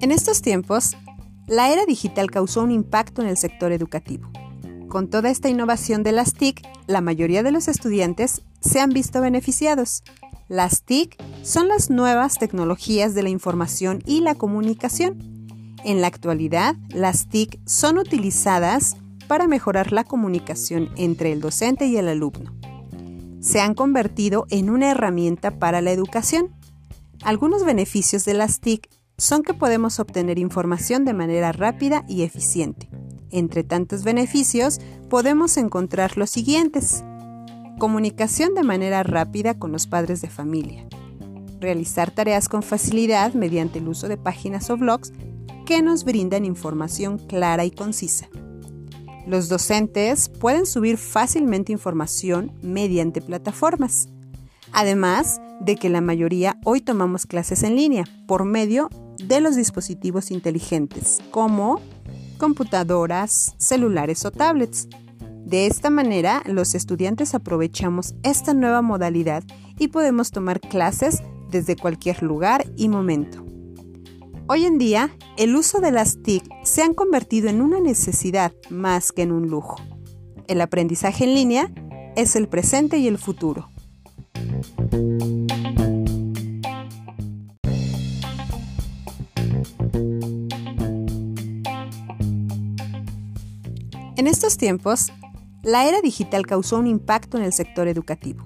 En estos tiempos, la era digital causó un impacto en el sector educativo. Con toda esta innovación de las TIC, la mayoría de los estudiantes se han visto beneficiados. Las TIC son las nuevas tecnologías de la información y la comunicación. En la actualidad, las TIC son utilizadas para mejorar la comunicación entre el docente y el alumno. Se han convertido en una herramienta para la educación. Algunos beneficios de las TIC son que podemos obtener información de manera rápida y eficiente. Entre tantos beneficios, podemos encontrar los siguientes. Comunicación de manera rápida con los padres de familia. Realizar tareas con facilidad mediante el uso de páginas o blogs que nos brindan información clara y concisa. Los docentes pueden subir fácilmente información mediante plataformas. Además de que la mayoría hoy tomamos clases en línea por medio de los dispositivos inteligentes, como computadoras, celulares o tablets. De esta manera, los estudiantes aprovechamos esta nueva modalidad y podemos tomar clases desde cualquier lugar y momento. Hoy en día, el uso de las TIC se han convertido en una necesidad más que en un lujo. El aprendizaje en línea es el presente y el futuro. En estos tiempos, la era digital causó un impacto en el sector educativo.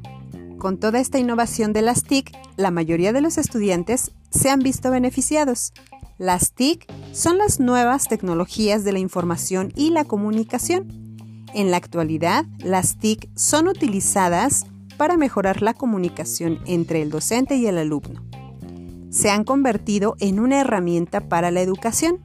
Con toda esta innovación de las TIC, la mayoría de los estudiantes se han visto beneficiados. Las TIC son las nuevas tecnologías de la información y la comunicación. En la actualidad, las TIC son utilizadas para mejorar la comunicación entre el docente y el alumno. Se han convertido en una herramienta para la educación.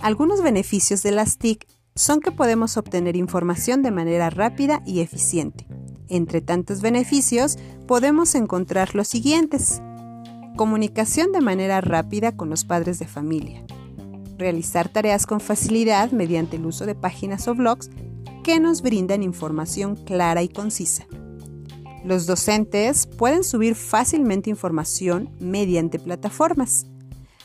Algunos beneficios de las TIC son que podemos obtener información de manera rápida y eficiente. Entre tantos beneficios, podemos encontrar los siguientes. Comunicación de manera rápida con los padres de familia. Realizar tareas con facilidad mediante el uso de páginas o blogs que nos brindan información clara y concisa. Los docentes pueden subir fácilmente información mediante plataformas.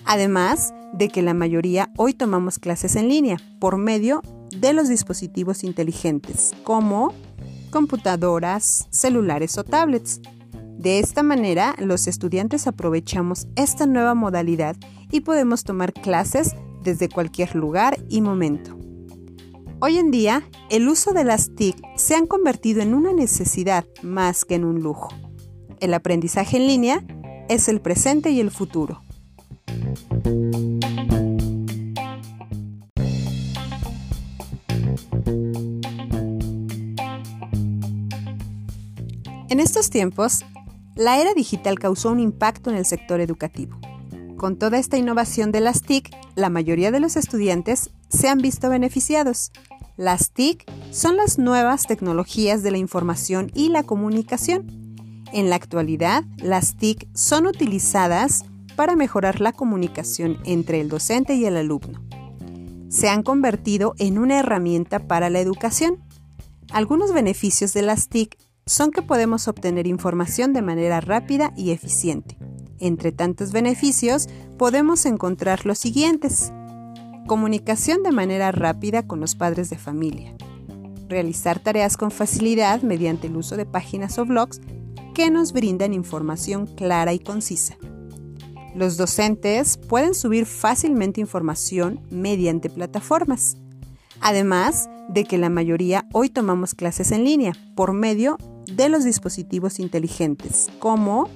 Además de que la mayoría hoy tomamos clases en línea por medio de los dispositivos inteligentes, como computadoras, celulares o tablets. De esta manera, los estudiantes aprovechamos esta nueva modalidad y podemos tomar clases desde cualquier lugar y momento. Hoy en día, el uso de las TIC se han convertido en una necesidad más que en un lujo. El aprendizaje en línea es el presente y el futuro. En estos tiempos, la era digital causó un impacto en el sector educativo. Con toda esta innovación de las TIC, la mayoría de los estudiantes se han visto beneficiados. Las TIC son las nuevas tecnologías de la información y la comunicación. En la actualidad, las TIC son utilizadas para mejorar la comunicación entre el docente y el alumno. Se han convertido en una herramienta para la educación. Algunos beneficios de las TIC son que podemos obtener información de manera rápida y eficiente. Entre tantos beneficios, podemos encontrar los siguientes. Comunicación de manera rápida con los padres de familia. Realizar tareas con facilidad mediante el uso de páginas o blogs que nos brindan información clara y concisa. Los docentes pueden subir fácilmente información mediante plataformas. Además de que la mayoría hoy tomamos clases en línea por medio de los dispositivos inteligentes, como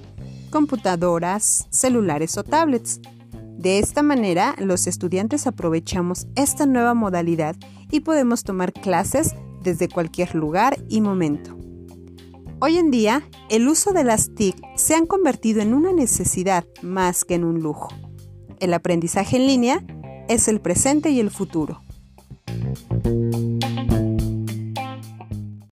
computadoras, celulares o tablets. De esta manera, los estudiantes aprovechamos esta nueva modalidad y podemos tomar clases desde cualquier lugar y momento. Hoy en día, el uso de las TIC se han convertido en una necesidad más que en un lujo. El aprendizaje en línea es el presente y el futuro.